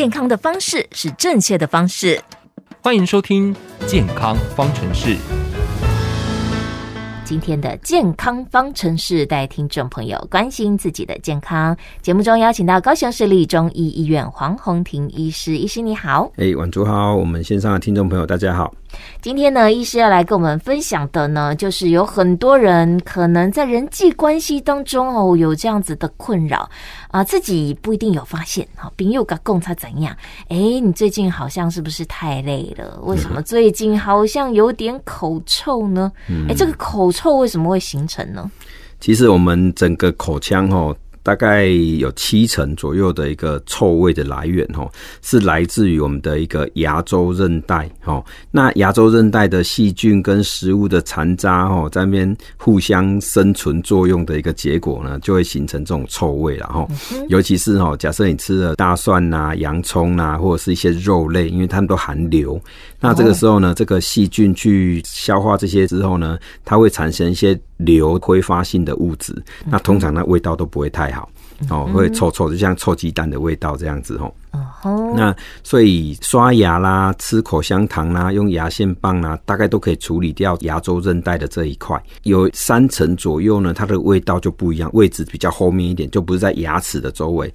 健康的方式是正确的方式。欢迎收听《健康方程式》。今天的健康方程式带听众朋友关心自己的健康。节目中邀请到高雄市立中医医院黄宏庭医师，医师你好。哎，晚主好，我们线上的听众朋友大家好。今天呢，医师要来跟我们分享的呢，就是有很多人可能在人际关系当中哦，有这样子的困扰啊，自己不一定有发现。好，朋友甲讲他怎样？哎，你最近好像是不是太累了？为什么最近好像有点口臭呢？哎，这个口臭为什么会形成呢？其实我们整个口腔哦。大概有七成左右的一个臭味的来源，哦，是来自于我们的一个牙周韧带，哦。那牙周韧带的细菌跟食物的残渣，哦，在那边互相生存作用的一个结果呢，就会形成这种臭味了，哈。尤其是哦，假设你吃了大蒜呐、洋葱呐，或者是一些肉类，因为它们都含硫，那这个时候呢，这个细菌去消化这些之后呢，它会产生一些硫挥发性的物质，那通常那味道都不会太好。哦，会臭臭，就像臭鸡蛋的味道这样子哦。那所以刷牙啦、吃口香糖啦、用牙线棒啦，大概都可以处理掉牙周韧带的这一块。有三成左右呢，它的味道就不一样，位置比较后面一点，就不是在牙齿的周围，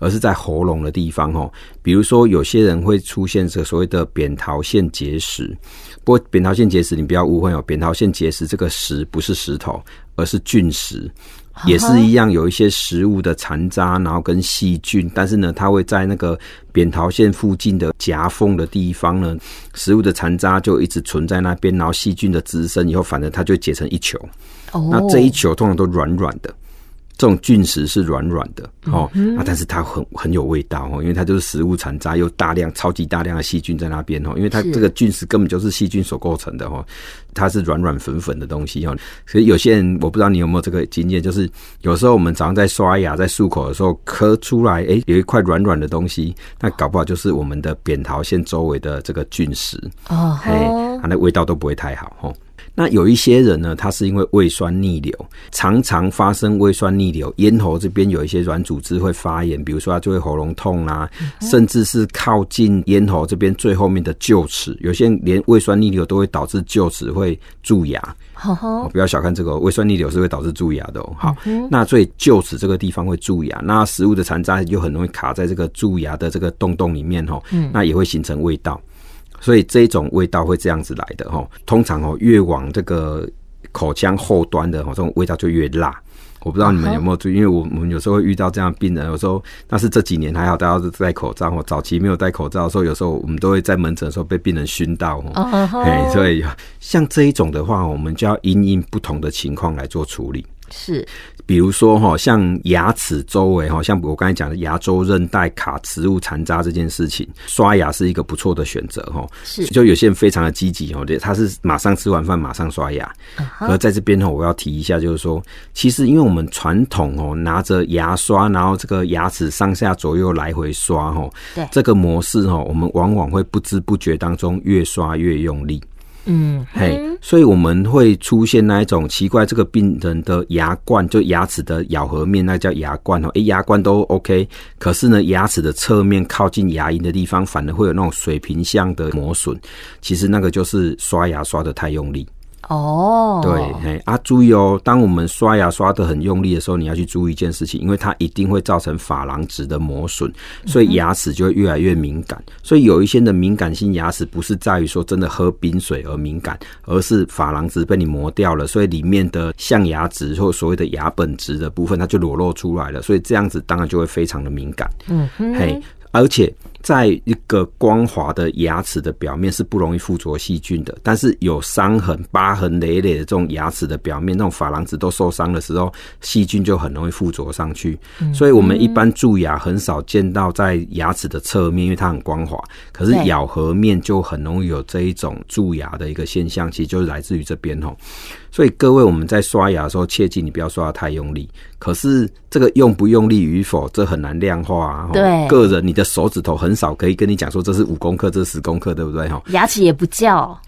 而是在喉咙的地方哦。比如说，有些人会出现这所谓的扁桃腺结石。不过，扁桃腺结石你不要误会哦，扁桃腺结石这个石不是石头，而是菌石。也是一样，有一些食物的残渣，然后跟细菌，但是呢，它会在那个扁桃腺附近的夹缝的地方呢，食物的残渣就一直存在那边，然后细菌的滋生以后，反正它就结成一球。哦，那这一球通常都软软的。这种菌石是软软的哦，啊，但是它很很有味道哦，因为它就是食物残渣，又大量、超级大量的细菌在那边哦，因为它这个菌石根本就是细菌所构成的哦，它是软软粉粉的东西哦，所以有些人我不知道你有没有这个经验，就是有时候我们早上在刷牙、在漱口的时候咳出来，哎，有一块软软的东西，那搞不好就是我们的扁桃腺周围的这个菌石哦，嘿，它那味道都不会太好哦。那有一些人呢，他是因为胃酸逆流，常常发生胃酸逆流，咽喉这边有一些软组织会发炎，比如说他就会喉咙痛啊，甚至是靠近咽喉这边最后面的臼齿，有些人连胃酸逆流都会导致臼齿会蛀牙。好，不要小看这个胃酸逆流是会导致蛀牙的哦。好，那所以臼齿这个地方会蛀牙，那食物的残渣就很容易卡在这个蛀牙的这个洞洞里面哦，那也会形成味道。所以这种味道会这样子来的哈，通常哦越往这个口腔后端的哈，这种味道就越辣。我不知道你们有没有注意，因为我们有时候会遇到这样的病人，有时候但是这几年还好，大家都戴口罩。早期没有戴口罩的时候，有时候我们都会在门诊的时候被病人熏到。哦，所以像这一种的话，我们就要因应不同的情况来做处理。是。比如说哈，像牙齿周围哈，像我刚才讲的牙周韧带卡食物残渣这件事情，刷牙是一个不错的选择哈。是，就有些人非常的积极哦，对，他是马上吃完饭马上刷牙。而在这边哈，我要提一下，就是说，其实因为我们传统哦，拿着牙刷，然后这个牙齿上下左右来回刷哈，对，这个模式哈，我们往往会不知不觉当中越刷越用力。嗯，嘿，所以我们会出现那一种奇怪，这个病人的牙冠就牙齿的咬合面，那叫牙冠哦，诶，牙冠都 OK，可是呢，牙齿的侧面靠近牙龈的地方，反而会有那种水平向的磨损，其实那个就是刷牙刷的太用力。哦，对，嘿啊，注意哦，当我们刷牙刷得很用力的时候，你要去注意一件事情，因为它一定会造成珐琅质的磨损，所以牙齿就会越来越敏感。所以有一些的敏感性牙齿不是在于说真的喝冰水而敏感，而是珐琅质被你磨掉了，所以里面的象牙质或所谓的牙本质的部分，它就裸露出来了，所以这样子当然就会非常的敏感。嗯，嘿，而且。在一个光滑的牙齿的表面是不容易附着细菌的，但是有伤痕、疤痕累累的这种牙齿的表面，那种珐琅质都受伤的时候，细菌就很容易附着上去。所以，我们一般蛀牙很少见到在牙齿的侧面，因为它很光滑。可是咬合面就很容易有这一种蛀牙的一个现象，其实就是来自于这边吼。所以各位，我们在刷牙的时候，切记你不要刷得太用力。可是这个用不用力与否，这很难量化啊。对，个人你的手指头很很少可以跟你讲说这是五公克，这是十公克，对不对？哈，牙齿也不叫，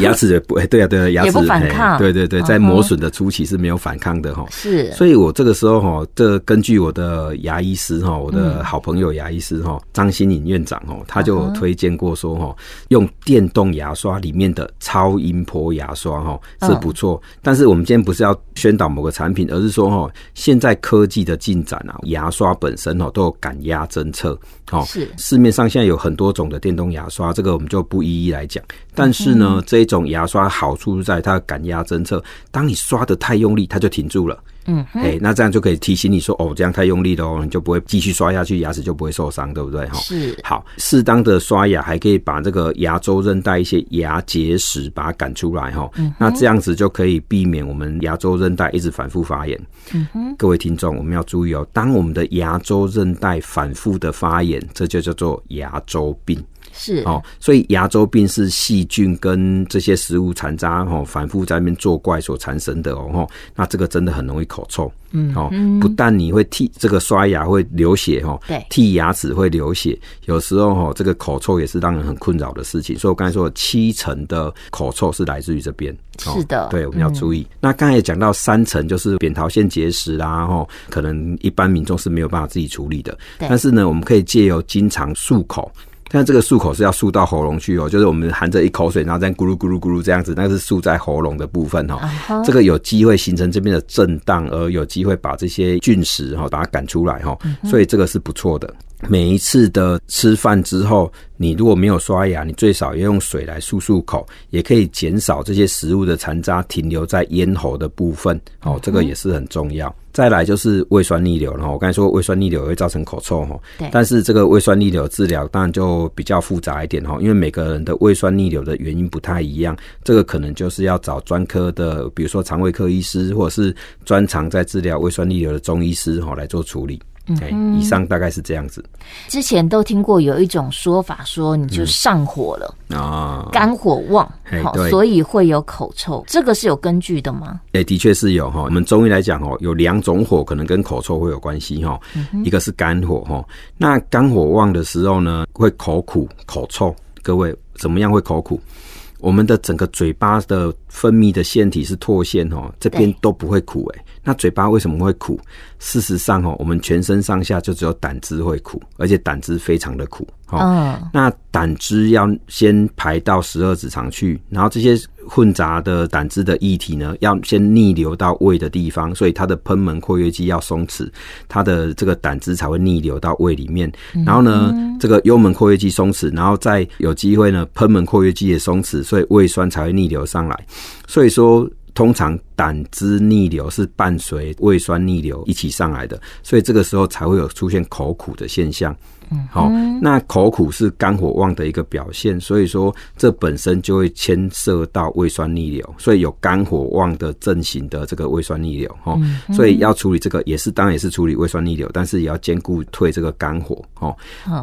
牙齿也不，对啊，对啊，牙齿也不反抗，对对对，在磨损的初期是没有反抗的哈。是，所以我这个时候哈，这根据我的牙医师哈，我的好朋友牙医师哈，张新颖院长哦，他就推荐过说哈，用电动牙刷里面的超音波牙刷哈是不错，但是我们今天不是要宣导某个产品，而是说哈，现在科技的进展啊，牙刷本身哦都有感压侦测，哦，是。市面上现在有很多种的电动牙刷，这个我们就不一一来讲。但是呢，这种牙刷好处在它的感压侦测，当你刷的太用力，它就停住了。嗯，哎，那这样就可以提醒你说，哦，这样太用力了哦，你就不会继续刷下去，牙齿就不会受伤，对不对？哈，是。好，适当的刷牙还可以把这个牙周韧带一些牙结石把它赶出来，哈。嗯。那这样子就可以避免我们牙周韧带一直反复发炎。嗯哼。各位听众，我们要注意哦，当我们的牙周韧带反复的发炎，这就叫做牙周病。是哦，所以牙周病是细菌跟这些食物残渣哦反复在那边作怪所产生的哦，那这个真的很容易口臭，嗯，哦，不但你会替这个刷牙会流血哈，对，剔牙齿会流血，有时候哈这个口臭也是让人很困扰的事情。所以我刚才说七成的口臭是来自于这边，是的，对，我们要注意。那刚才也讲到三成就是扁桃腺结石啦，哈，可能一般民众是没有办法自己处理的，但是呢，我们可以借由经常漱口。但这个漱口是要漱到喉咙去哦，就是我们含着一口水，然后这样咕噜咕噜咕噜这样子，那是漱在喉咙的部分哈。这个有机会形成这边的震荡，而有机会把这些菌石哈把它赶出来哈，所以这个是不错的。每一次的吃饭之后，你如果没有刷牙，你最少要用水来漱漱口，也可以减少这些食物的残渣停留在咽喉的部分。哦，这个也是很重要。再来就是胃酸逆流了，我刚才说胃酸逆流会造成口臭哈，但是这个胃酸逆流治疗当然就比较复杂一点哈，因为每个人的胃酸逆流的原因不太一样，这个可能就是要找专科的，比如说肠胃科医师，或者是专长在治疗胃酸逆流的中医师哈来做处理。嗯，以上大概是这样子。之前都听过有一种说法，说你就上火了啊，肝火旺，好，所以会有口臭。这个是有根据的吗？哎，的确是有哈。我们中医来讲哦，有两种火可能跟口臭会有关系哈。一个是肝火哈，那肝火旺的时候呢，会口苦、口臭。各位怎么样会口苦？我们的整个嘴巴的分泌的腺体是唾腺哦，这边都不会苦哎。那嘴巴为什么会苦？事实上哦，我们全身上下就只有胆汁会苦，而且胆汁非常的苦。哦，那胆汁要先排到十二指肠去，然后这些混杂的胆汁的液体呢，要先逆流到胃的地方，所以它的喷门括约肌要松弛，它的这个胆汁才会逆流到胃里面。然后呢，这个幽门括约肌松弛，然后再有机会呢，喷门括约肌也松弛，所以胃酸才会逆流上来。所以说。通常胆汁逆流是伴随胃酸逆流一起上来的，所以这个时候才会有出现口苦的现象。好，那口苦是肝火旺的一个表现，所以说这本身就会牵涉到胃酸逆流，所以有肝火旺的症型的这个胃酸逆流，哈，所以要处理这个也是当然也是处理胃酸逆流，但是也要兼顾退这个肝火，哈。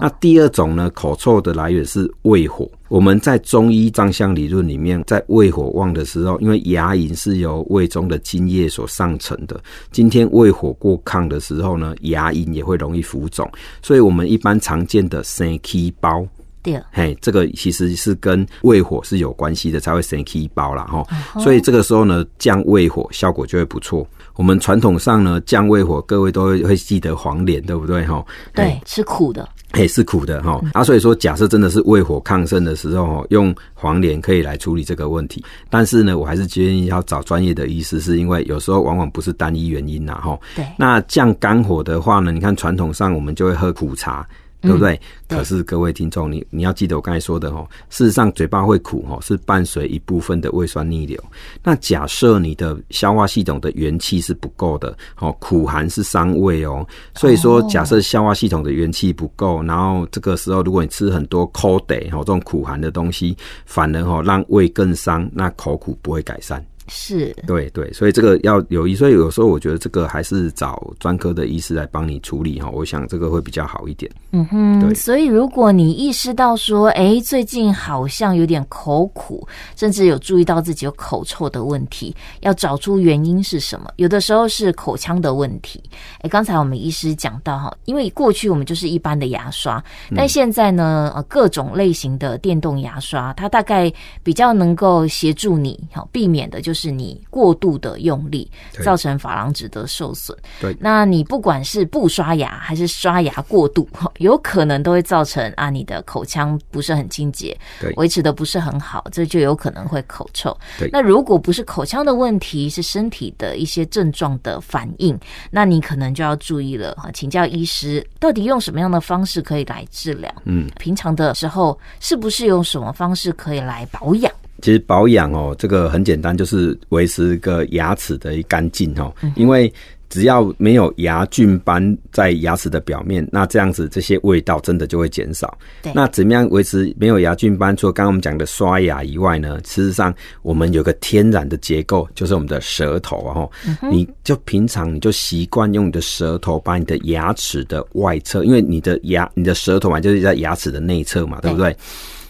那第二种呢，口臭的来源是胃火。我们在中医脏象理论里面，在胃火旺的时候，因为牙龈是由胃中的津液所上承的，今天胃火过亢的时候呢，牙龈也会容易浮肿，所以我们一般。常见的生气包，对，嘿，这个其实是跟胃火是有关系的，才会生气包啦。哈。所以这个时候呢，降胃火效果就会不错。我们传统上呢，降胃火，各位都会会记得黄连，对不对？哈，对，吃苦的，嘿，是苦的哈。啊，所以说，假设真的是胃火亢盛的时候，用黄连可以来处理这个问题。但是呢，我还是建议要找专业的医师，是因为有时候往往不是单一原因呐。哈，对。那降肝火的话呢，你看传统上我们就会喝苦茶。对不对？嗯、可是各位听众，你你要记得我刚才说的哦。事实上，嘴巴会苦哦，是伴随一部分的胃酸逆流。那假设你的消化系统的元气是不够的，哦，苦寒是伤胃哦。所以说，假设消化系统的元气不够，然后这个时候如果你吃很多苦茶哦，这种苦寒的东西，反而哦让胃更伤，那口苦不会改善。是，对对，所以这个要有意，所以有时候我觉得这个还是找专科的医师来帮你处理哈，我想这个会比较好一点。嗯哼，对。所以如果你意识到说，哎，最近好像有点口苦，甚至有注意到自己有口臭的问题，要找出原因是什么。有的时候是口腔的问题。哎，刚才我们医师讲到哈，因为过去我们就是一般的牙刷，但现在呢，呃，各种类型的电动牙刷，它大概比较能够协助你，好避免的就是。是你过度的用力造成珐琅质的受损。对，那你不管是不刷牙还是刷牙过度，有可能都会造成啊，你的口腔不是很清洁，对，维持的不是很好，这就有可能会口臭。对，那如果不是口腔的问题，是身体的一些症状的反应，那你可能就要注意了哈，请教医师，到底用什么样的方式可以来治疗？嗯，平常的时候是不是用什么方式可以来保养？其实保养哦，这个很简单，就是维持一个牙齿的一干净哦。因为只要没有牙菌斑在牙齿的表面，那这样子这些味道真的就会减少。对。那怎么样维持没有牙菌斑？除了刚刚我们讲的刷牙以外呢，事实上我们有个天然的结构，就是我们的舌头哦。你就平常你就习惯用你的舌头把你的牙齿的外侧，因为你的牙你的舌头嘛，就是在牙齿的内侧嘛，对不对？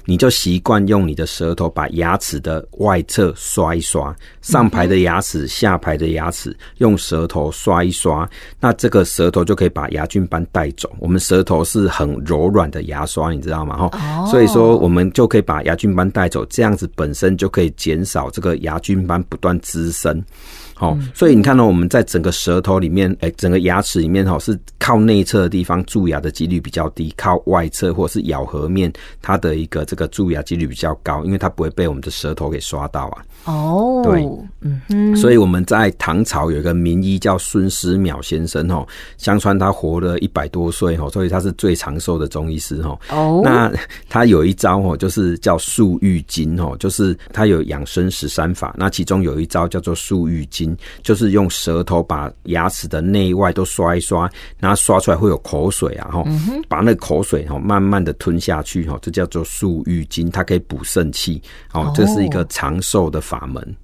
你就习惯用你的舌头把牙齿的外侧刷一刷，上排的牙齿、下排的牙齿用舌头刷一刷，那这个舌头就可以把牙菌斑带走。我们舌头是很柔软的牙刷，你知道吗？哈，所以说我们就可以把牙菌斑带走，这样子本身就可以减少这个牙菌斑不断滋生。好，所以你看到我们在整个舌头里面，哎，整个牙齿里面哈，是靠内侧的地方蛀牙的几率比较低，靠外侧或是咬合面，它的一个这个蛀牙几率比较高，因为它不会被我们的舌头给刷到啊。哦，对，嗯嗯，所以我们在唐朝有一个名医叫孙思邈先生哦，相传他活了一百多岁哦，所以他是最长寿的中医师哦。哦，那他有一招哦，就是叫漱玉津哦，就是他有养生十三法，那其中有一招叫做漱玉津。就是用舌头把牙齿的内外都刷一刷，然后刷出来会有口水啊，哈，把那个口水哈慢慢的吞下去，哈，这叫做漱玉津，它可以补肾气，哦，这是一个长寿的法门。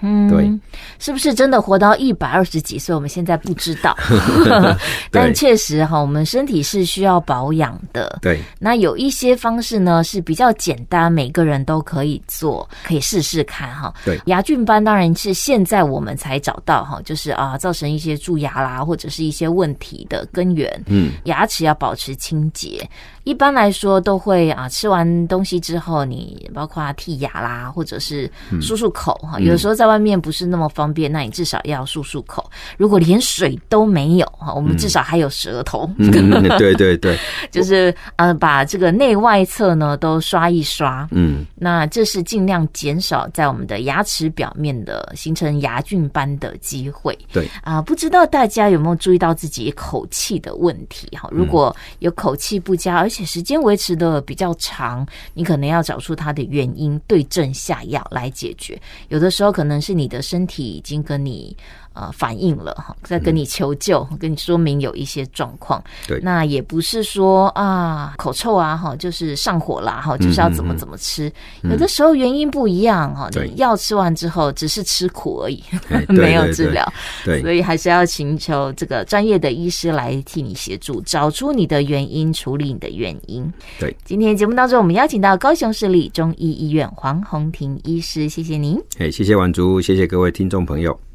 嗯，对，是不是真的活到一百二十几岁？我们现在不知道，但确实哈，我们身体是需要保养的。对，那有一些方式呢是比较简单，每个人都可以做，可以试试看哈。对，牙菌斑当然是现在我们才找到哈，就是啊，造成一些蛀牙啦，或者是一些问题的根源。嗯，牙齿要保持清洁。一般来说都会啊，吃完东西之后，你包括剔牙啦，或者是漱漱口哈。有的时候在外面不是那么方便，那你至少要漱漱口。如果连水都没有哈，我们至少还有舌头。嗯，对对对，就是呃，把这个内外侧呢都刷一刷。嗯，那这是尽量减少在我们的牙齿表面的形成牙菌斑的机会。对啊，不知道大家有没有注意到自己口气的问题哈？如果有口气不佳，而且且时间维持的比较长，你可能要找出它的原因，对症下药来解决。有的时候可能是你的身体已经跟你。呃，反应了哈，在跟你求救，跟你说明有一些状况。对，那也不是说啊，口臭啊，哈，就是上火啦，哈，就是要怎么怎么吃。有的时候原因不一样哈，你药吃完之后只是吃苦而已，没有治疗。对，所以还是要请求这个专业的医师来替你协助，找出你的原因，处理你的原因。对，今天节目当中，我们邀请到高雄市立中医医院黄宏庭医师，谢谢您。哎，谢谢婉竹，谢谢各位听众朋友。